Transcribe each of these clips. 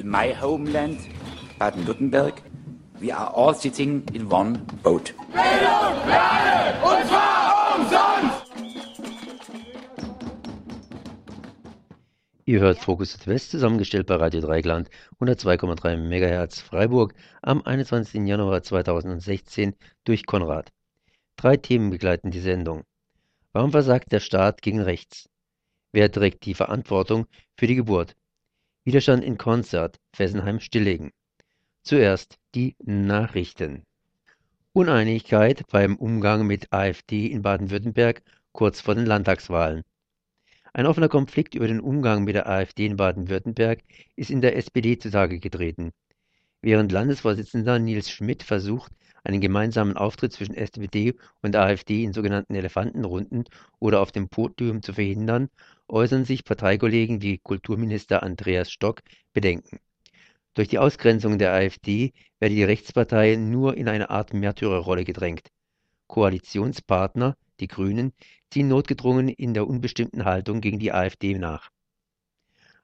in my homeland, Baden-Württemberg, we are all sitting in one boat. Bildung für und zwar umsonst! Ihr hört Fokus Südwest, zusammengestellt bei Radio Dreigland 102,3 MHz Freiburg am 21. Januar 2016 durch Konrad. Drei Themen begleiten die Sendung. Warum versagt der Staat gegen rechts? Wer trägt die Verantwortung für die Geburt? Widerstand in Konzert, Fessenheim stilllegen. Zuerst die Nachrichten. Uneinigkeit beim Umgang mit AfD in Baden-Württemberg kurz vor den Landtagswahlen. Ein offener Konflikt über den Umgang mit der AfD in Baden-Württemberg ist in der SPD zutage getreten. Während Landesvorsitzender Nils Schmidt versucht, einen gemeinsamen Auftritt zwischen SPD und AfD in sogenannten Elefantenrunden oder auf dem Podium zu verhindern, äußern sich Parteikollegen wie Kulturminister Andreas Stock Bedenken. Durch die Ausgrenzung der AfD werde die Rechtspartei nur in eine Art Märtyrerrolle gedrängt. Koalitionspartner, die Grünen, ziehen notgedrungen in der unbestimmten Haltung gegen die AfD nach.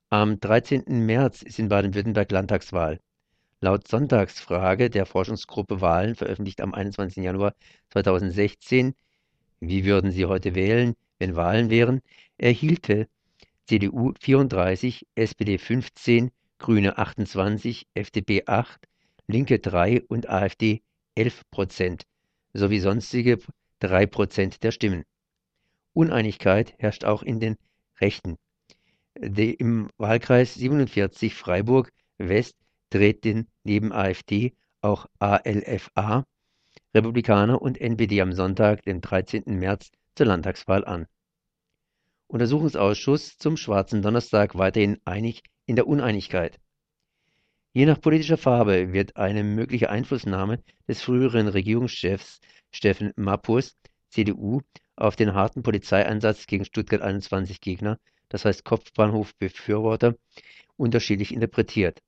Am 13. März ist in Baden-Württemberg Landtagswahl. Laut Sonntagsfrage der Forschungsgruppe Wahlen, veröffentlicht am 21. Januar 2016, wie würden Sie heute wählen, wenn Wahlen wären, erhielte CDU 34, SPD 15, Grüne 28, FDP 8, Linke 3 und AfD 11 Prozent sowie sonstige 3 Prozent der Stimmen. Uneinigkeit herrscht auch in den Rechten. Im Wahlkreis 47 Freiburg West treten neben AfD auch ALFA, Republikaner und NPD am Sonntag, den 13. März, zur Landtagswahl an. Untersuchungsausschuss zum Schwarzen Donnerstag weiterhin einig in der Uneinigkeit. Je nach politischer Farbe wird eine mögliche Einflussnahme des früheren Regierungschefs Steffen Mappus, CDU, auf den harten Polizeieinsatz gegen Stuttgart 21 Gegner, das heißt Kopfbahnhof-Befürworter, unterschiedlich interpretiert.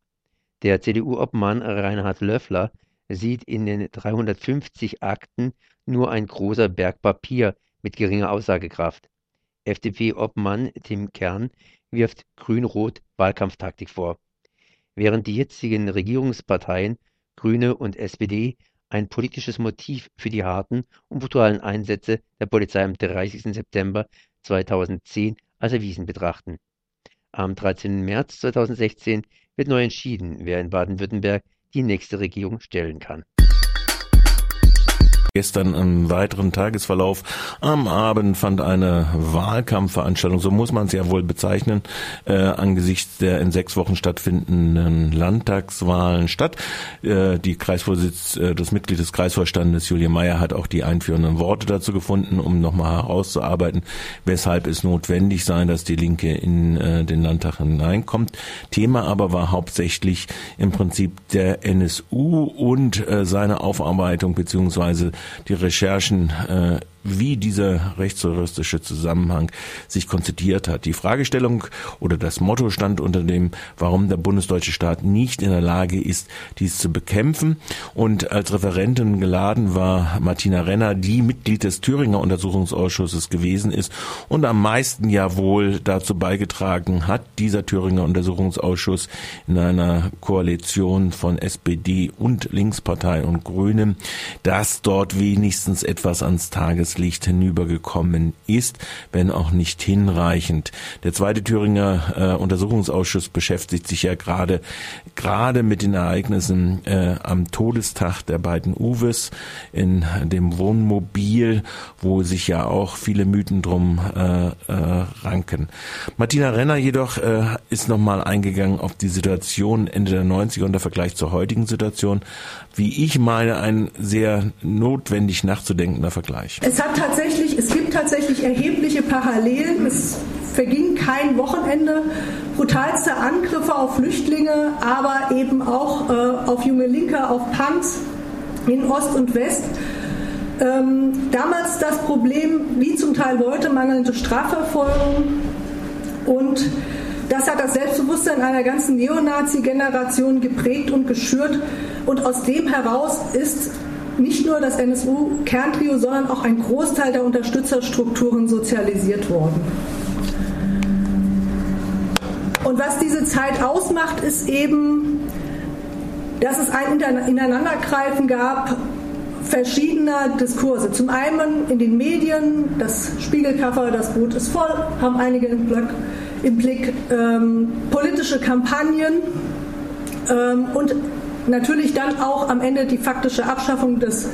Der CDU-Obmann Reinhard Löffler sieht in den 350 Akten nur ein großer Berg Papier mit geringer Aussagekraft. FDP-Obmann Tim Kern wirft Grün-Rot Wahlkampftaktik vor. Während die jetzigen Regierungsparteien Grüne und SPD ein politisches Motiv für die harten und brutalen Einsätze der Polizei am 30. September 2010 als erwiesen betrachten. Am 13. März 2016 wird neu entschieden, wer in Baden-Württemberg die nächste Regierung stellen kann gestern im weiteren Tagesverlauf. Am Abend fand eine Wahlkampfveranstaltung, so muss man es ja wohl bezeichnen, äh, angesichts der in sechs Wochen stattfindenden Landtagswahlen statt. Äh, die Kreisvorsitz, äh, das Mitglied des Kreisvorstandes Julia Meyer hat auch die einführenden Worte dazu gefunden, um nochmal herauszuarbeiten, weshalb es notwendig sei, dass die Linke in äh, den Landtag hineinkommt. Thema aber war hauptsächlich im Prinzip der NSU und äh, seine Aufarbeitung beziehungsweise die Recherchen äh, wie dieser rechtsterroristische Zusammenhang sich konzipiert hat. Die Fragestellung oder das Motto stand unter dem, warum der bundesdeutsche Staat nicht in der Lage ist, dies zu bekämpfen. Und als Referentin geladen war Martina Renner, die Mitglied des Thüringer Untersuchungsausschusses gewesen ist und am meisten ja wohl dazu beigetragen hat, dieser Thüringer Untersuchungsausschuss in einer Koalition von SPD und Linkspartei und Grünen, dass dort wenigstens etwas ans Tages Tageslicht hinübergekommen ist, wenn auch nicht hinreichend. Der zweite Thüringer äh, Untersuchungsausschuss beschäftigt sich ja gerade gerade mit den Ereignissen äh, am Todestag der beiden Uwes in dem Wohnmobil, wo sich ja auch viele Mythen drum äh, äh, ranken. Martina Renner jedoch äh, ist nochmal eingegangen auf die Situation Ende der 90er und der Vergleich zur heutigen Situation. Wie ich meine, ein sehr notwendig nachzudenkender Vergleich. Es hat tatsächlich, es gibt tatsächlich erhebliche Parallelen. Es verging kein Wochenende. Brutalste Angriffe auf Flüchtlinge, aber eben auch äh, auf junge Linke, auf Punks in Ost und West. Ähm, damals das Problem, wie zum Teil heute, mangelnde Strafverfolgung und das hat das Selbstbewusstsein einer ganzen Neonazi-Generation geprägt und geschürt. Und aus dem heraus ist nicht nur das NSU-Kerntrio, sondern auch ein Großteil der Unterstützerstrukturen sozialisiert worden. Und was diese Zeit ausmacht, ist eben, dass es ein Ineinandergreifen gab verschiedener Diskurse. Zum einen in den Medien, das Spiegelcover, das Boot ist voll, haben einige im Blick, im Blick ähm, politische Kampagnen ähm, und natürlich dann auch am Ende die faktische Abschaffung des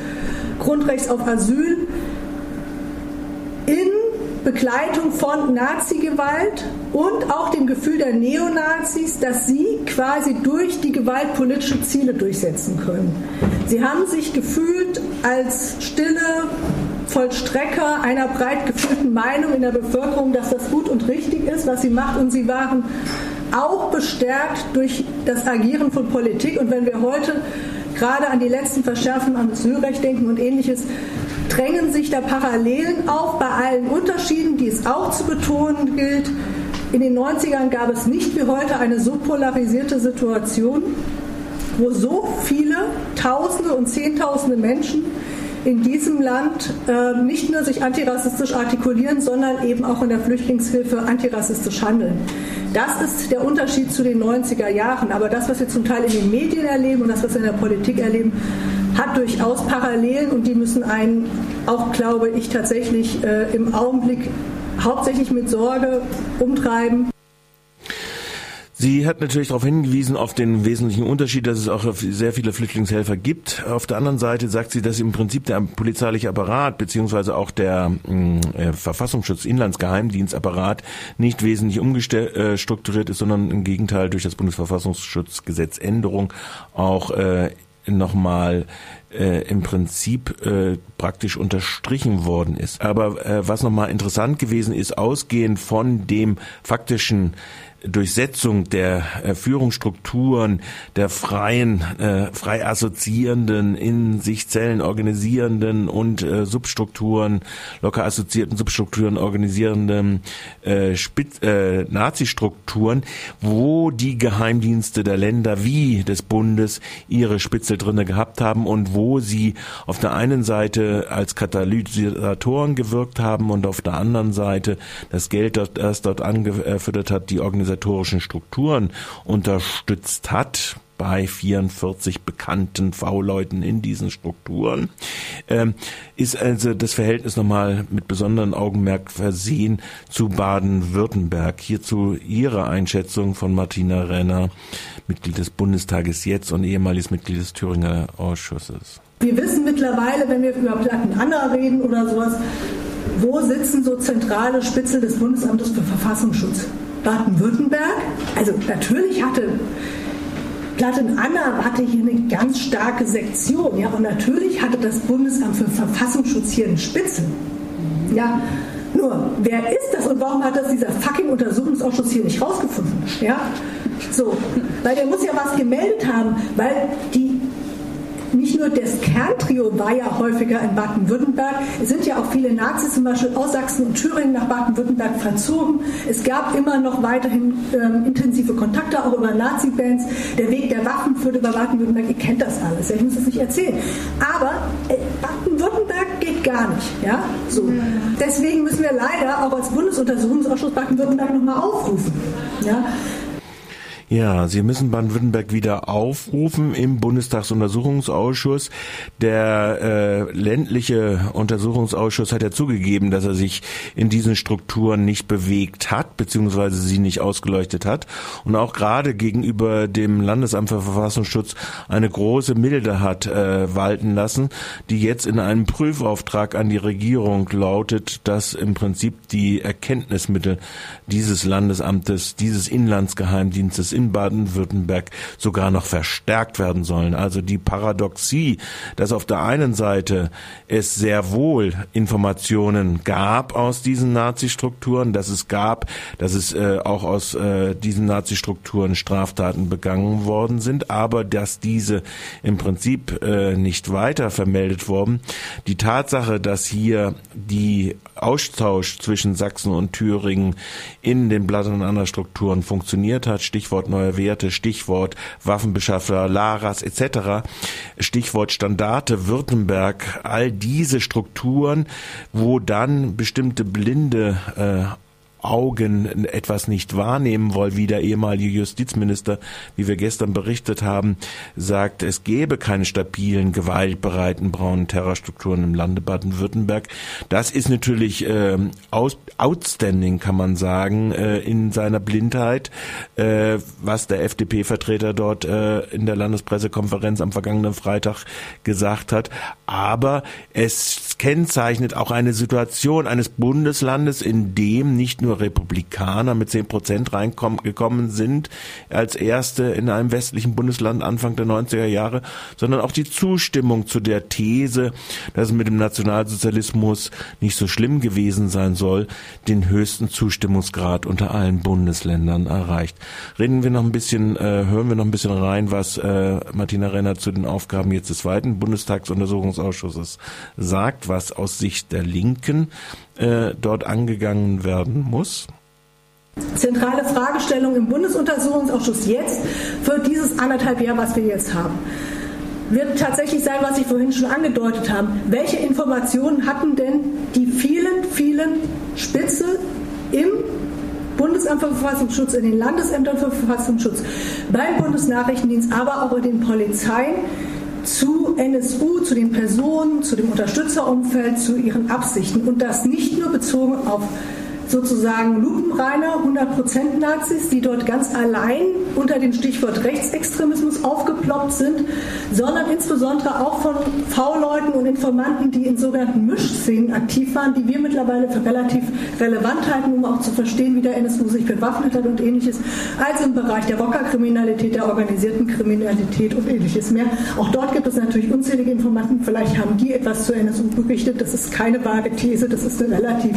Grundrechts auf Asyl in Begleitung von Nazi-Gewalt und auch dem Gefühl der Neonazis, dass sie quasi durch die Gewalt politische Ziele durchsetzen können. Sie haben sich gefühlt als stille Vollstrecker einer breit gefühlten Meinung in der Bevölkerung, dass das gut und richtig ist, was sie macht, und sie waren auch bestärkt durch das Agieren von Politik. Und wenn wir heute gerade an die letzten Verschärfungen am Asylrecht denken und ähnliches, drängen sich da Parallelen auf bei allen Unterschieden, die es auch zu betonen gilt. In den 90ern gab es nicht wie heute eine so polarisierte Situation, wo so viele Tausende und Zehntausende Menschen in diesem Land äh, nicht nur sich antirassistisch artikulieren, sondern eben auch in der Flüchtlingshilfe antirassistisch handeln. Das ist der Unterschied zu den 90er Jahren. Aber das, was wir zum Teil in den Medien erleben und das, was wir in der Politik erleben, hat durchaus Parallelen und die müssen einen auch, glaube ich, tatsächlich äh, im Augenblick hauptsächlich mit Sorge umtreiben. Sie hat natürlich darauf hingewiesen, auf den wesentlichen Unterschied, dass es auch sehr viele Flüchtlingshelfer gibt. Auf der anderen Seite sagt sie, dass im Prinzip der polizeiliche Apparat beziehungsweise auch der mm, äh, Verfassungsschutz, Inlandsgeheimdienstapparat nicht wesentlich umgestrukturiert äh, ist, sondern im Gegenteil durch das Bundesverfassungsschutzgesetz Änderung auch äh, nochmal äh, im Prinzip äh, praktisch unterstrichen worden ist. Aber äh, was nochmal interessant gewesen ist, ausgehend von dem faktischen Durchsetzung der äh, Führungsstrukturen, der freien, äh, frei assoziierenden, in sich Zellen organisierenden und äh, Substrukturen, locker assoziierten Substrukturen organisierenden äh, Spitz, äh, Nazi-Strukturen, wo die Geheimdienste der Länder wie des Bundes ihre Spitzel drinne gehabt haben und wo sie auf der einen Seite als Katalysatoren gewirkt haben und auf der anderen Seite das Geld, das dort angefüttert hat, die Organisation organisatorischen Strukturen unterstützt hat, bei 44 bekannten V-Leuten in diesen Strukturen, ähm, ist also das Verhältnis nochmal mit besonderem Augenmerk versehen zu Baden-Württemberg. Hierzu Ihre Einschätzung von Martina Renner, Mitglied des Bundestages jetzt und ehemaliges Mitglied des Thüringer Ausschusses. Wir wissen mittlerweile, wenn wir über Platten-Anna reden oder sowas, wo sitzen so zentrale Spitzel des Bundesamtes für Verfassungsschutz? Baden-Württemberg. Also natürlich hatte Platten-Anna hatte hier eine ganz starke Sektion. Ja, und natürlich hatte das Bundesamt für Verfassungsschutz hier einen Spitzel. Ja, nur, wer ist das und warum hat das dieser fucking Untersuchungsausschuss hier nicht rausgefunden? Ja, so, weil der muss ja was gemeldet haben, weil die nicht nur das Kerntrio war ja häufiger in Baden-Württemberg, es sind ja auch viele Nazis zum Beispiel aus Sachsen und Thüringen nach Baden-Württemberg verzogen. Es gab immer noch weiterhin ähm, intensive Kontakte, auch über Nazi-Bands. Der Weg der Waffen führt über Baden-Württemberg, ihr kennt das alles, ich muss das nicht erzählen. Aber äh, Baden-Württemberg geht gar nicht. Ja? So. Deswegen müssen wir leider auch als Bundesuntersuchungsausschuss Baden-Württemberg nochmal aufrufen. Ja? Ja, Sie müssen Baden-Württemberg wieder aufrufen im Bundestagsuntersuchungsausschuss. Der äh, ländliche Untersuchungsausschuss hat ja zugegeben, dass er sich in diesen Strukturen nicht bewegt hat, beziehungsweise sie nicht ausgeleuchtet hat. Und auch gerade gegenüber dem Landesamt für Verfassungsschutz eine große Milde hat äh, walten lassen, die jetzt in einem Prüfauftrag an die Regierung lautet, dass im Prinzip die Erkenntnismittel dieses Landesamtes, dieses Inlandsgeheimdienstes in Baden-Württemberg sogar noch verstärkt werden sollen. Also die Paradoxie, dass auf der einen Seite es sehr wohl Informationen gab aus diesen Nazi-Strukturen, dass es gab, dass es äh, auch aus äh, diesen Nazi-Strukturen Straftaten begangen worden sind, aber dass diese im Prinzip äh, nicht weiter vermeldet wurden. Die Tatsache, dass hier die Austausch zwischen Sachsen und Thüringen in den Blatt- und anderen Strukturen funktioniert hat, Stichwort Stichwort neue Werte, Stichwort Waffenbeschaffer, Laras etc., Stichwort Standarte, Württemberg, all diese Strukturen, wo dann bestimmte blinde äh, Augen etwas nicht wahrnehmen wollen, wie der ehemalige Justizminister, wie wir gestern berichtet haben, sagt, es gäbe keine stabilen, gewaltbereiten braunen Terrorstrukturen im Lande Baden-Württemberg. Das ist natürlich äh, aus, outstanding, kann man sagen, äh, in seiner Blindheit, äh, was der FDP-Vertreter dort äh, in der Landespressekonferenz am vergangenen Freitag gesagt hat. Aber es kennzeichnet auch eine Situation eines Bundeslandes, in dem nicht nur Republikaner mit zehn Prozent reingekommen sind, als erste in einem westlichen Bundesland Anfang der 90er Jahre, sondern auch die Zustimmung zu der These, dass es mit dem Nationalsozialismus nicht so schlimm gewesen sein soll, den höchsten Zustimmungsgrad unter allen Bundesländern erreicht. Reden wir noch ein bisschen, äh, hören wir noch ein bisschen rein, was äh, Martina Renner zu den Aufgaben jetzt des zweiten Bundestagsuntersuchungsausschusses sagt, was aus Sicht der Linken äh, dort angegangen werden muss? Zentrale Fragestellung im Bundesuntersuchungsausschuss jetzt für dieses anderthalb Jahr, was wir jetzt haben, wird tatsächlich sein, was ich vorhin schon angedeutet habe. Welche Informationen hatten denn die vielen, vielen Spitze im Bundesamt für Verfassungsschutz, in den Landesämtern für Verfassungsschutz, beim Bundesnachrichtendienst, aber auch in den Polizeien zu NSU, zu den Personen, zu dem Unterstützerumfeld, zu ihren Absichten. Und das nicht nur bezogen auf sozusagen lupenreine 100% Nazis, die dort ganz allein unter dem Stichwort Rechtsextremismus aufgeploppt sind, sondern insbesondere auch von V-Leuten und Informanten, die in sogenannten Mischszenen aktiv waren, die wir mittlerweile für relativ relevant halten, um auch zu verstehen, wie der NSU sich bewaffnet hat und ähnliches, also im Bereich der Rockerkriminalität, der organisierten Kriminalität und ähnliches mehr. Auch dort gibt es natürlich unzählige Informanten, vielleicht haben die etwas zur NSU berichtet, das ist keine vage These, das ist relativ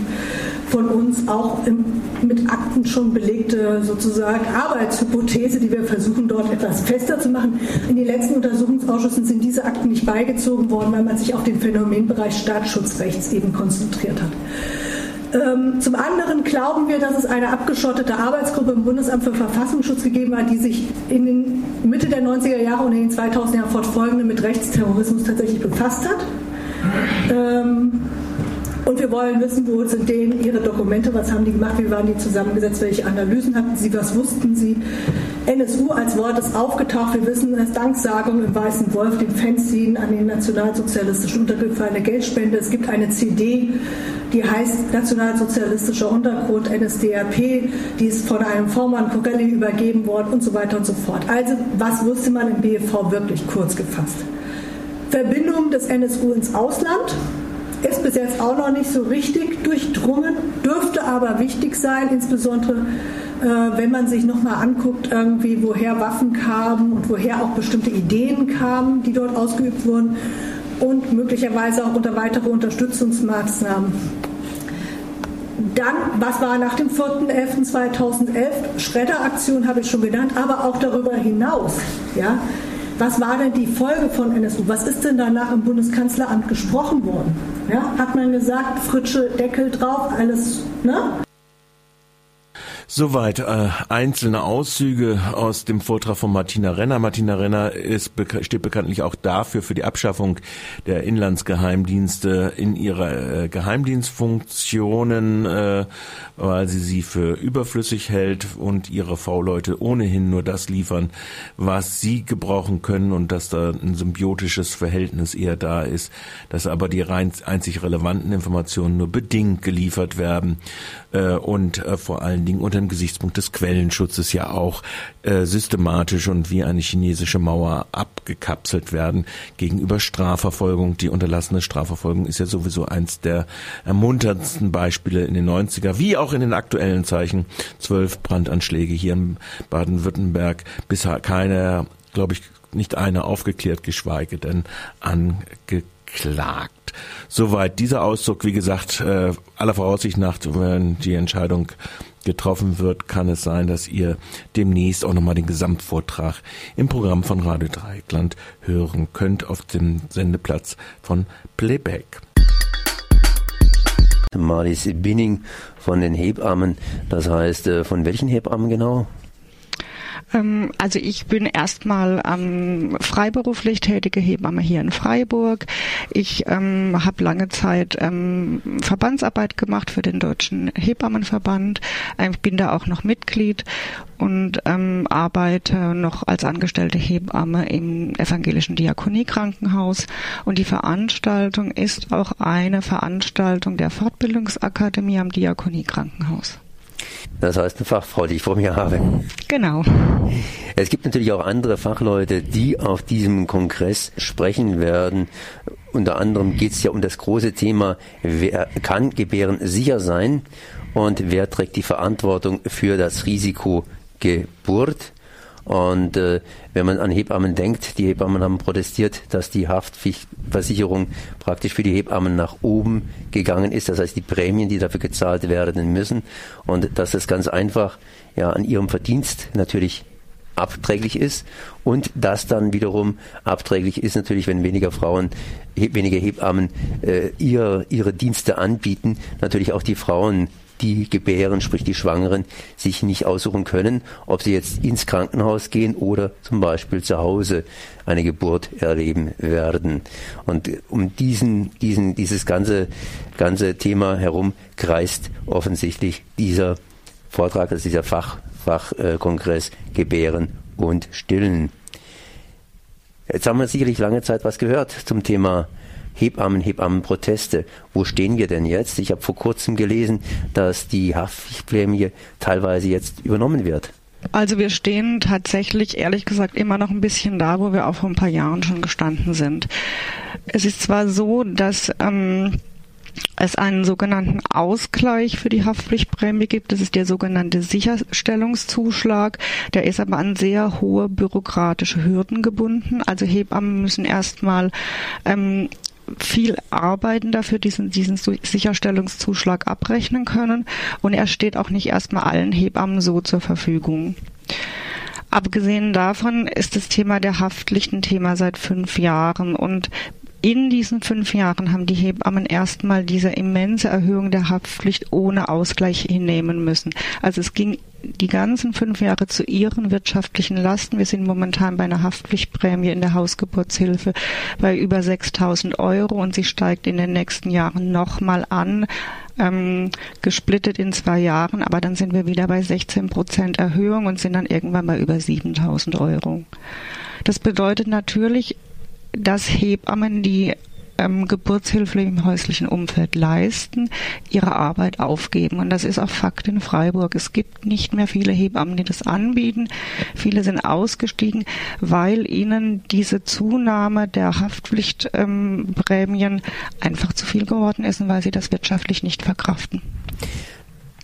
von uns auch im, mit Akten schon belegte sozusagen Arbeitshypothese, die wir versuchen dort etwas fester zu machen. In den letzten Untersuchungsausschüssen sind diese Akten nicht beigezogen worden, weil man sich auf den Phänomenbereich Staatsschutzrechts eben konzentriert hat. Ähm, zum anderen glauben wir, dass es eine abgeschottete Arbeitsgruppe im Bundesamt für Verfassungsschutz gegeben hat, die sich in den Mitte der 90er Jahre und in den 2000er Jahren fortfolgenden mit Rechtsterrorismus tatsächlich befasst hat. Ähm, und wir wollen wissen, wo sind denen ihre Dokumente, was haben die gemacht, wie waren die zusammengesetzt, welche Analysen hatten sie, was wussten sie. NSU als Wort ist aufgetaucht. Wir wissen, dass Danksagung im Weißen Wolf, dem Fanzine an den nationalsozialistischen Untergrund für eine Geldspende. Es gibt eine CD, die heißt Nationalsozialistischer Untergrund, NSDAP, die ist von einem Vormann Corelli übergeben worden und so weiter und so fort. Also, was wusste man im BFV wirklich kurz gefasst? Verbindung des NSU ins Ausland, ist bis jetzt auch noch nicht so richtig durchdrungen, dürfte aber wichtig sein, insbesondere äh, wenn man sich nochmal anguckt, irgendwie, woher Waffen kamen und woher auch bestimmte Ideen kamen, die dort ausgeübt wurden und möglicherweise auch unter weitere Unterstützungsmaßnahmen. Dann, was war nach dem 4.11.2011? Schredderaktion habe ich schon genannt, aber auch darüber hinaus. Ja? Was war denn die Folge von NSU? Was ist denn danach im Bundeskanzleramt gesprochen worden? Ja, hat man gesagt, Fritsche, Deckel drauf, alles, ne? Soweit äh, einzelne Auszüge aus dem Vortrag von Martina Renner. Martina Renner ist, steht bekanntlich auch dafür für die Abschaffung der Inlandsgeheimdienste in ihrer äh, Geheimdienstfunktionen, äh, weil sie sie für überflüssig hält und ihre V-Leute ohnehin nur das liefern, was sie gebrauchen können und dass da ein symbiotisches Verhältnis eher da ist, dass aber die rein einzig relevanten Informationen nur bedingt geliefert werden äh, und äh, vor allen Dingen unter dem Gesichtspunkt des Quellenschutzes ja auch äh, systematisch und wie eine chinesische Mauer abgekapselt werden gegenüber Strafverfolgung. Die unterlassene Strafverfolgung ist ja sowieso eins der ermunterndsten Beispiele in den 90er, wie auch in den aktuellen Zeichen. Zwölf Brandanschläge hier in Baden-Württemberg, bisher keiner, glaube ich, nicht einer aufgeklärt, geschweige denn angeklagt. Soweit dieser Ausdruck, wie gesagt, äh, aller Voraussicht nach, wenn die Entscheidung getroffen wird, kann es sein, dass ihr demnächst auch nochmal den Gesamtvortrag im Programm von Radio Dreieckland hören könnt auf dem Sendeplatz von Playback. Marlies Binning von den Hebammen. Das heißt, äh, von welchen Hebammen genau? Ähm, also ich bin erstmal ähm, freiberuflich tätige Hebamme hier in Freiburg. Ich ähm, habe lange Zeit ähm, Verbandsarbeit gemacht für den Deutschen Hebammenverband. Ähm, ich bin da auch noch Mitglied und ähm, arbeite noch als angestellte Hebamme im evangelischen Diakoniekrankenhaus. Und die Veranstaltung ist auch eine Veranstaltung der Fortbildungsakademie am Diakoniekrankenhaus. Das heißt eine Fachfrau, die ich vor mir habe. Genau. Es gibt natürlich auch andere Fachleute, die auf diesem Kongress sprechen werden. Unter anderem geht es ja um das große Thema, wer kann Gebären sicher sein und wer trägt die Verantwortung für das Risiko Geburt. Und äh, wenn man an Hebammen denkt, die Hebammen haben protestiert, dass die Haftpflichtversicherung praktisch für die Hebammen nach oben gegangen ist. Das heißt, die Prämien, die dafür gezahlt werden müssen. Und dass das ganz einfach ja an ihrem Verdienst natürlich abträglich ist und das dann wiederum abträglich ist natürlich, wenn weniger Frauen, weniger Hebammen äh, ihr, ihre Dienste anbieten, natürlich auch die Frauen die Gebären, sprich die Schwangeren, sich nicht aussuchen können, ob sie jetzt ins Krankenhaus gehen oder zum Beispiel zu Hause eine Geburt erleben werden. Und um diesen, diesen, dieses ganze, ganze Thema herum kreist offensichtlich dieser Vortrag, also dieser Fach, Fachkongress Gebären und Stillen. Jetzt haben wir sicherlich lange Zeit was gehört zum Thema Hebammen, Hebammenproteste. Wo stehen wir denn jetzt? Ich habe vor kurzem gelesen, dass die Haftpflichtprämie teilweise jetzt übernommen wird. Also wir stehen tatsächlich, ehrlich gesagt, immer noch ein bisschen da, wo wir auch vor ein paar Jahren schon gestanden sind. Es ist zwar so, dass ähm, es einen sogenannten Ausgleich für die Haftpflichtprämie gibt. Das ist der sogenannte Sicherstellungszuschlag. Der ist aber an sehr hohe bürokratische Hürden gebunden. Also Hebammen müssen erstmal ähm, viel arbeiten dafür, diesen, diesen Sicherstellungszuschlag abrechnen können. Und er steht auch nicht erstmal allen Hebammen so zur Verfügung. Abgesehen davon ist das Thema der Haftpflicht ein Thema seit fünf Jahren und in diesen fünf Jahren haben die Hebammen erstmal diese immense Erhöhung der Haftpflicht ohne Ausgleich hinnehmen müssen. Also es ging die ganzen fünf Jahre zu ihren wirtschaftlichen Lasten. Wir sind momentan bei einer Haftpflichtprämie in der Hausgeburtshilfe bei über 6000 Euro und sie steigt in den nächsten Jahren nochmal an. Ähm, gesplittet in zwei Jahren, aber dann sind wir wieder bei 16 Prozent Erhöhung und sind dann irgendwann bei über 7000 Euro. Das bedeutet natürlich, dass Hebammen, die ähm, Geburtshilfe im häuslichen Umfeld leisten, ihre Arbeit aufgeben. Und das ist auch Fakt in Freiburg. Es gibt nicht mehr viele Hebammen, die das anbieten. Viele sind ausgestiegen, weil ihnen diese Zunahme der Haftpflichtprämien ähm, einfach zu viel geworden ist und weil sie das wirtschaftlich nicht verkraften.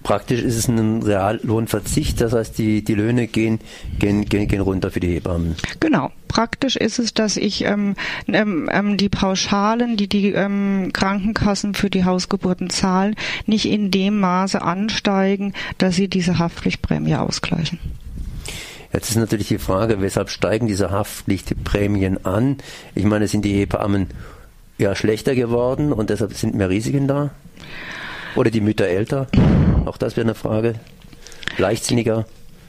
Praktisch ist es ein Reallohnverzicht, das heißt, die, die Löhne gehen, gehen, gehen, gehen runter für die Hebammen. Genau. Praktisch ist es, dass ich ähm, ähm, ähm, die Pauschalen, die die ähm, Krankenkassen für die Hausgeburten zahlen, nicht in dem Maße ansteigen, dass sie diese Haftpflichtprämie ausgleichen. Jetzt ist natürlich die Frage, weshalb steigen diese Haftpflichtprämien an? Ich meine, sind die Hebammen ja schlechter geworden und deshalb sind mehr Risiken da? Oder die Mütter älter? Auch das wäre eine Frage. Leichtsinniger.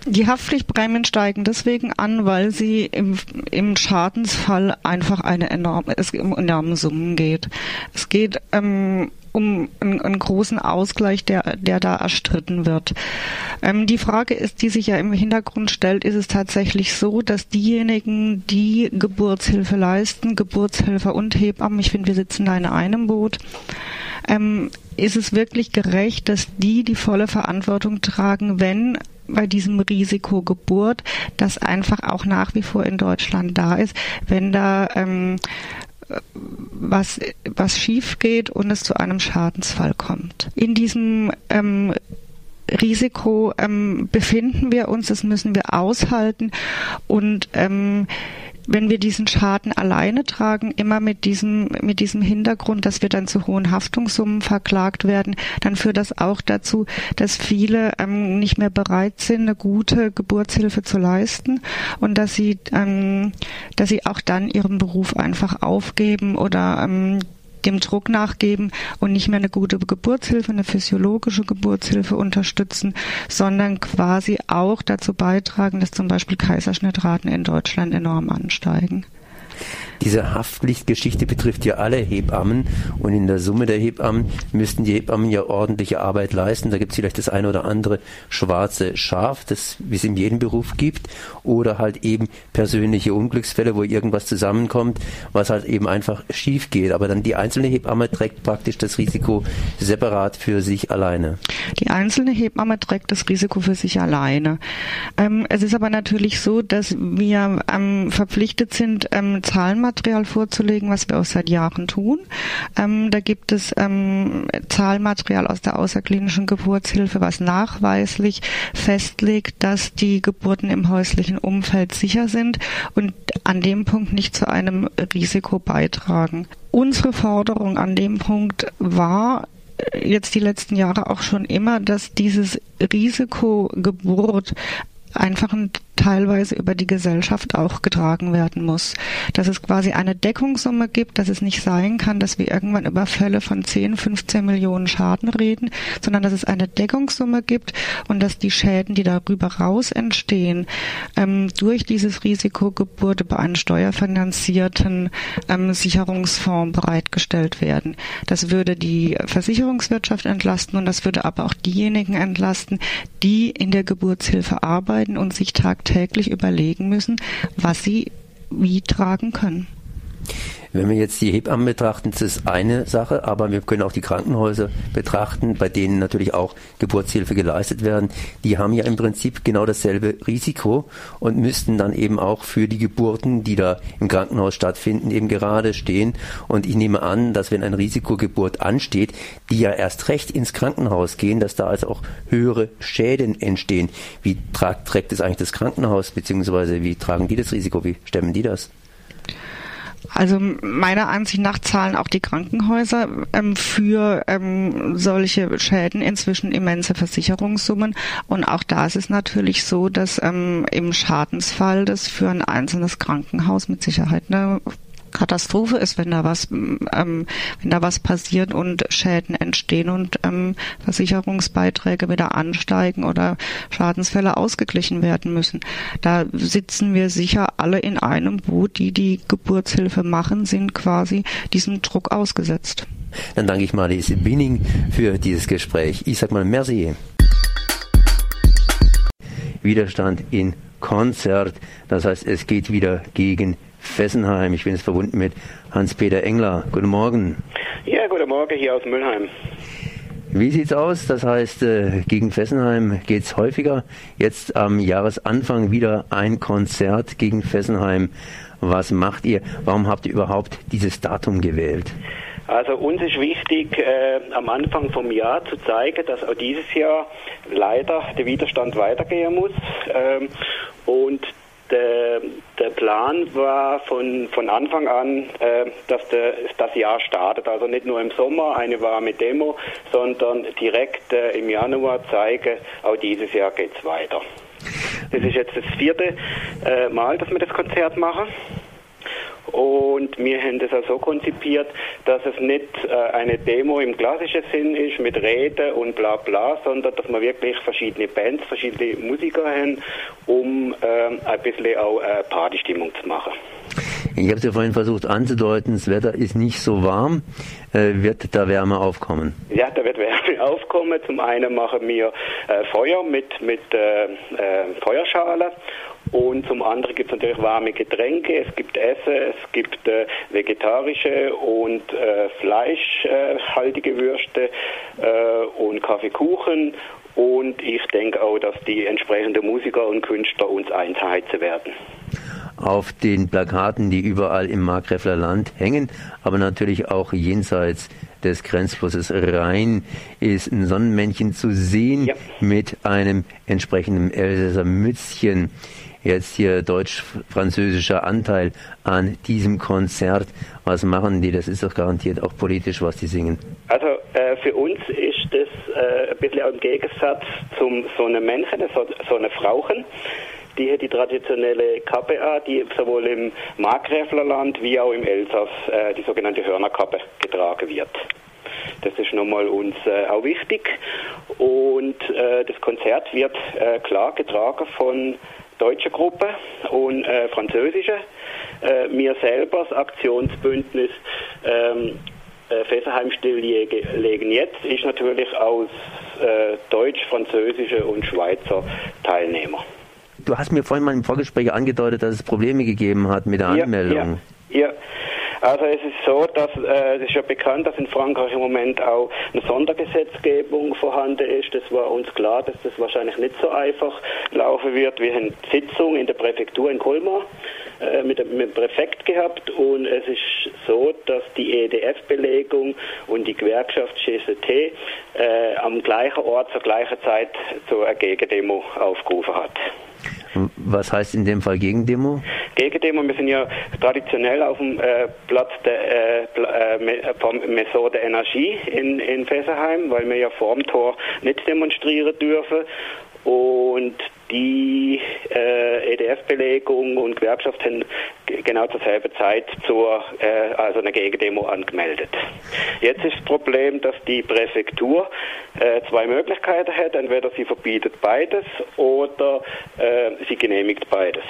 Die Haftpflichtprämien steigen deswegen an, weil sie im, im Schadensfall einfach eine enorme, es um enorme Summen geht. Es geht ähm, um einen, einen, großen Ausgleich, der, der da erstritten wird. Ähm, die Frage ist, die sich ja im Hintergrund stellt, ist es tatsächlich so, dass diejenigen, die Geburtshilfe leisten, Geburtshelfer und Hebammen, ich finde, wir sitzen da in einem Boot, ähm, ist es wirklich gerecht, dass die die volle Verantwortung tragen, wenn bei diesem Risiko Geburt, das einfach auch nach wie vor in Deutschland da ist, wenn da ähm, was, was schief geht und es zu einem Schadensfall kommt. In diesem ähm, Risiko ähm, befinden wir uns, das müssen wir aushalten und ähm, wenn wir diesen Schaden alleine tragen, immer mit diesem, mit diesem Hintergrund, dass wir dann zu hohen Haftungssummen verklagt werden, dann führt das auch dazu, dass viele ähm, nicht mehr bereit sind, eine gute Geburtshilfe zu leisten und dass sie, ähm, dass sie auch dann ihren Beruf einfach aufgeben oder ähm, dem Druck nachgeben und nicht mehr eine gute Geburtshilfe, eine physiologische Geburtshilfe unterstützen, sondern quasi auch dazu beitragen, dass zum Beispiel Kaiserschnittraten in Deutschland enorm ansteigen. Diese Haftpflichtgeschichte betrifft ja alle Hebammen und in der Summe der Hebammen müssten die Hebammen ja ordentliche Arbeit leisten. Da gibt es vielleicht das eine oder andere schwarze Schaf, das wie es in jedem Beruf gibt, oder halt eben persönliche Unglücksfälle, wo irgendwas zusammenkommt, was halt eben einfach schief geht. Aber dann die einzelne Hebamme trägt praktisch das Risiko separat für sich alleine. Die einzelne Hebamme trägt das Risiko für sich alleine. Ähm, es ist aber natürlich so, dass wir ähm, verpflichtet sind, ähm, Zahlenmaterial vorzulegen, was wir auch seit Jahren tun. Ähm, da gibt es ähm, Zahlenmaterial aus der außerklinischen Geburtshilfe, was nachweislich festlegt, dass die Geburten im häuslichen Umfeld sicher sind und an dem Punkt nicht zu einem Risiko beitragen. Unsere Forderung an dem Punkt war, äh, jetzt die letzten Jahre auch schon immer, dass dieses Risiko Geburt einfach ein teilweise über die Gesellschaft auch getragen werden muss. Dass es quasi eine Deckungssumme gibt, dass es nicht sein kann, dass wir irgendwann über Fälle von 10, 15 Millionen Schaden reden, sondern dass es eine Deckungssumme gibt und dass die Schäden, die darüber raus entstehen, ähm, durch dieses Risikogeburt über einen steuerfinanzierten ähm, Sicherungsfonds bereitgestellt werden. Das würde die Versicherungswirtschaft entlasten und das würde aber auch diejenigen entlasten, die in der Geburtshilfe arbeiten und sich tagtäglich tagtäglich überlegen müssen, was sie wie tragen können. Wenn wir jetzt die Hebammen betrachten, das ist eine Sache, aber wir können auch die Krankenhäuser betrachten, bei denen natürlich auch Geburtshilfe geleistet werden. Die haben ja im Prinzip genau dasselbe Risiko und müssten dann eben auch für die Geburten, die da im Krankenhaus stattfinden, eben gerade stehen. Und ich nehme an, dass wenn eine Risikogeburt ansteht, die ja erst recht ins Krankenhaus gehen, dass da also auch höhere Schäden entstehen. Wie trägt es eigentlich das Krankenhaus, beziehungsweise wie tragen die das Risiko? Wie stemmen die das? Also meiner Ansicht nach zahlen auch die Krankenhäuser ähm, für ähm, solche Schäden inzwischen immense Versicherungssummen. Und auch da ist es natürlich so, dass ähm, im Schadensfall das für ein einzelnes Krankenhaus mit Sicherheit eine Katastrophe ist, wenn da was, ähm, wenn da was passiert und Schäden entstehen und ähm, Versicherungsbeiträge wieder ansteigen oder Schadensfälle ausgeglichen werden müssen. Da sitzen wir sicher alle in einem Boot, die die Geburtshilfe machen, sind quasi diesem Druck ausgesetzt. Dann danke ich Marliese Binning für dieses Gespräch. Ich sag mal merci. Widerstand in Konzert. Das heißt, es geht wieder gegen Fessenheim. Ich bin jetzt verbunden mit Hans-Peter Engler. Guten Morgen. Ja, guten Morgen hier aus Müllheim. Wie sieht's aus? Das heißt, äh, gegen Fessenheim geht's häufiger. Jetzt am Jahresanfang wieder ein Konzert gegen Fessenheim. Was macht ihr? Warum habt ihr überhaupt dieses Datum gewählt? Also uns ist wichtig, äh, am Anfang vom Jahr zu zeigen, dass auch dieses Jahr leider der Widerstand weitergehen muss. Ähm, und der, der Plan war von, von Anfang an, äh, dass der, das Jahr startet. Also nicht nur im Sommer eine warme Demo, sondern direkt äh, im Januar zeigen, auch dieses Jahr geht es weiter. Das ist jetzt das vierte äh, Mal, dass wir das Konzert machen. Und wir haben das auch so konzipiert, dass es nicht äh, eine Demo im klassischen Sinn ist mit Reden und bla bla, sondern dass wir wirklich verschiedene Bands, verschiedene Musiker haben, um äh, ein bisschen auch äh, Partystimmung zu machen. Ich habe es ja vorhin versucht anzudeuten, das Wetter ist nicht so warm. Äh, wird da Wärme aufkommen? Ja, da wird Wärme aufkommen. Zum einen machen wir äh, Feuer mit, mit äh, äh Feuerschale und zum anderen gibt es natürlich warme Getränke, es gibt Essen, es gibt äh, vegetarische und äh, fleischhaltige Würste äh, und Kaffeekuchen. Und ich denke auch, dass die entsprechenden Musiker und Künstler uns einheizen werden auf den Plakaten, die überall im Markgräfler Land hängen, aber natürlich auch jenseits des Grenzflusses Rhein ist ein Sonnenmännchen zu sehen ja. mit einem entsprechenden Elsässer Mützchen jetzt hier deutsch-französischer Anteil an diesem Konzert. Was machen die? Das ist doch garantiert auch politisch, was die singen. Also äh, für uns ist das äh, ein bisschen im Gegensatz zum so einem Männchen, so, so eine Frauchen die hat die traditionelle Kappe an, die sowohl im Markgräflerland wie auch im Elsass äh, die sogenannte Hörnerkappe getragen wird. Das ist nochmal uns äh, auch wichtig. Und äh, das Konzert wird äh, klar getragen von deutschen Gruppen und äh, französischen. Äh, wir selber, das Aktionsbündnis ähm, äh, Fessenheim stilllegen jetzt, ist natürlich aus äh, deutsch, französischen und Schweizer Teilnehmer. Du hast mir vorhin mal im Vorgespräch angedeutet, dass es Probleme gegeben hat mit der Anmeldung. Ja, ja. Also es ist so, dass äh, es ist ja bekannt, dass in Frankreich im Moment auch eine Sondergesetzgebung vorhanden ist. Das war uns klar, dass das wahrscheinlich nicht so einfach laufen wird. Wir haben Sitzung in der Präfektur in Colmar äh, mit, dem, mit dem Präfekt gehabt und es ist so, dass die EDF-Belegung und die Gewerkschaft GST äh, am gleichen Ort zur gleichen Zeit zur Gegendemo aufgerufen hat. Was heißt in dem Fall Gegendemo? Gegendemo, wir sind ja traditionell auf dem äh, Platz der äh, äh, vom Maison der Energie in, in Fessenheim, weil wir ja vorm Tor nicht demonstrieren dürfen. Und die äh, EDF-Belegung und Gewerkschaft haben genau zur selben Zeit zur, äh, also eine Gegendemo angemeldet. Jetzt ist das Problem, dass die Präfektur äh, zwei Möglichkeiten hat. Entweder sie verbietet beides oder äh, sie genehmigt beides.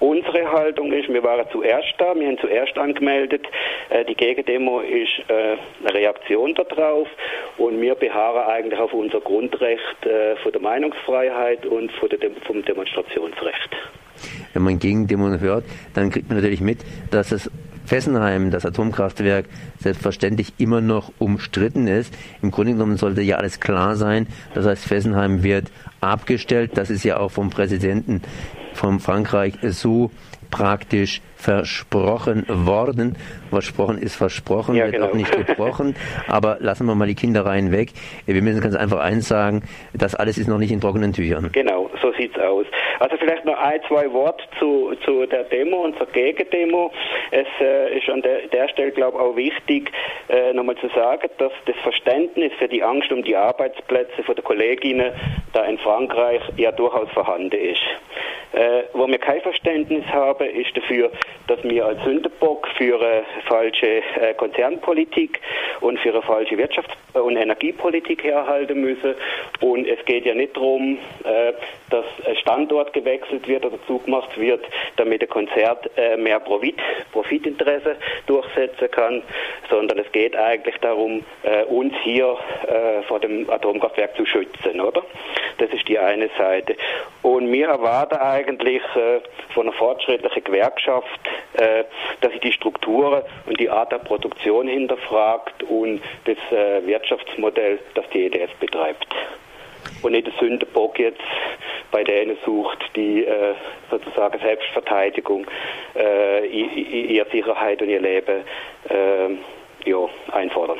Unsere Haltung ist, wir waren zuerst da, wir haben zuerst angemeldet, äh, die Gegendemo ist äh, eine Reaktion darauf und wir beharren eigentlich auf unser Grundrecht äh, von der Meinungsfreiheit und vom Demonstrationsrecht. Wenn man Gegendemo hört, dann kriegt man natürlich mit, dass es Fessenheim, das Atomkraftwerk, selbstverständlich immer noch umstritten ist. Im Grunde genommen sollte ja alles klar sein. Das heißt, Fessenheim wird abgestellt. Das ist ja auch vom Präsidenten von Frankreich so praktisch versprochen worden. Versprochen ist versprochen, ja, wird genau. auch nicht gebrochen. Aber lassen wir mal die Kindereien weg. Wir müssen ganz einfach eins sagen, das alles ist noch nicht in trockenen Tüchern. Genau, so sieht's aus. Also vielleicht noch ein, zwei Worte zu, zu der Demo und zur Gegendemo. Es äh, ist an der, der Stelle, glaube ich, auch wichtig, äh, nochmal zu sagen, dass das Verständnis für die Angst um die Arbeitsplätze von der Kolleginnen da in Frankreich ja durchaus vorhanden ist. Äh, wo wir kein Verständnis haben, ist dafür, dass wir als Sündenbock für eine falsche äh, Konzernpolitik und für eine falsche Wirtschafts- und Energiepolitik herhalten müssen. Und es geht ja nicht darum, äh, dass Standort gewechselt wird oder zugemacht wird, damit der Konzert äh, mehr Profit, Profitinteresse durchsetzen kann, sondern es geht eigentlich darum, äh, uns hier äh, vor dem Atomkraftwerk zu schützen, oder? Das ist die eine Seite. Und wir erwarten eigentlich äh, von einer fortschrittlichen Gewerkschaft, äh, dass sie die Strukturen und die Art der Produktion hinterfragt und das äh, Wirtschaftsmodell, das die EDF betreibt. Und nicht der Sündenbock jetzt bei denen sucht, die äh, sozusagen Selbstverteidigung, äh, ihre Sicherheit und ihr Leben äh, ja, einfordern.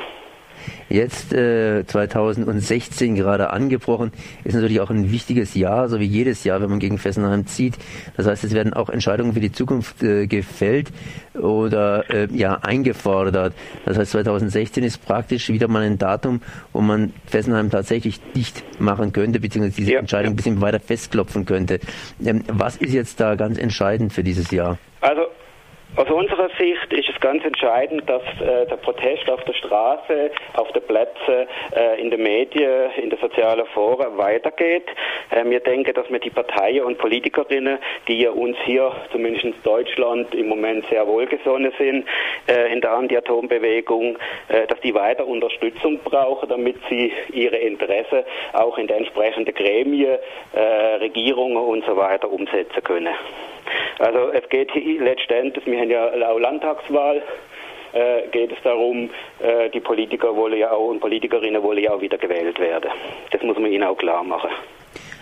Jetzt äh, 2016 gerade angebrochen, ist natürlich auch ein wichtiges Jahr, so wie jedes Jahr, wenn man gegen Fessenheim zieht. Das heißt, es werden auch Entscheidungen für die Zukunft äh, gefällt oder äh, ja eingefordert. Das heißt, 2016 ist praktisch wieder mal ein Datum, wo man Fessenheim tatsächlich dicht machen könnte, beziehungsweise diese ja, Entscheidung ein bisschen weiter festklopfen könnte. Ähm, was ist jetzt da ganz entscheidend für dieses Jahr? Also aus unserer Sicht ist es ganz entscheidend, dass äh, der Protest auf der Straße, auf den Plätzen, äh, in den Medien, in den sozialen Foren weitergeht. Äh, wir denken, dass wir die Parteien und Politikerinnen, die uns hier, zumindest in Deutschland, im Moment sehr wohlgesonnen sind äh, in der Anti-Atom-Bewegung, äh, dass die weiter Unterstützung brauchen, damit sie ihre Interessen auch in den entsprechenden Gremien, äh, Regierungen und so weiter umsetzen können. Also es geht letztendlich, wir haben ja auch Landtagswahl, äh, geht es darum, äh, die Politiker wollen ja auch und Politikerinnen wollen ja auch wieder gewählt werden. Das muss man ihnen auch klar machen.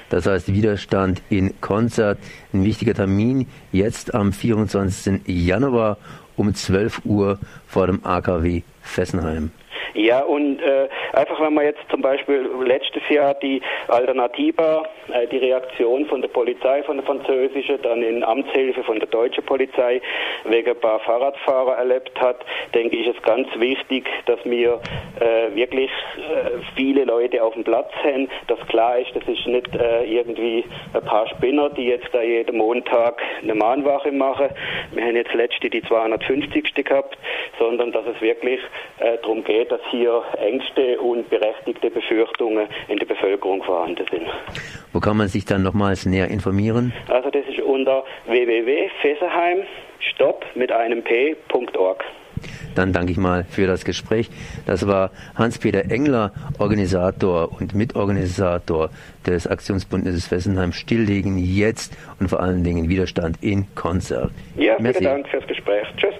Das heißt Widerstand in Konzert, ein wichtiger Termin, jetzt am 24. Januar um 12 Uhr vor dem AKW Fessenheim. Ja, und äh, einfach wenn man jetzt zum Beispiel letztes Jahr die Alternativa, äh, die Reaktion von der Polizei, von der französischen, dann in Amtshilfe von der deutschen Polizei wegen ein paar Fahrradfahrer erlebt hat, denke ich, ist ganz wichtig, dass wir äh, wirklich äh, viele Leute auf dem Platz haben, dass klar ist, das ist nicht äh, irgendwie ein paar Spinner, die jetzt da jeden Montag eine Mahnwache machen. Wir haben jetzt letzte die 250. gehabt, sondern dass es wirklich äh, darum geht, dass hier Ängste und berechtigte Befürchtungen in der Bevölkerung vorhanden sind. Wo kann man sich dann nochmals näher informieren? Also das ist unter www.fessenheim stopp mit einem p.org. Dann danke ich mal für das Gespräch. Das war Hans-Peter Engler, Organisator und Mitorganisator des Aktionsbundes Fessenheim Stilllegen jetzt und vor allen Dingen Widerstand in Konzert. Ja, Merci. vielen Dank fürs Gespräch. Tschüss.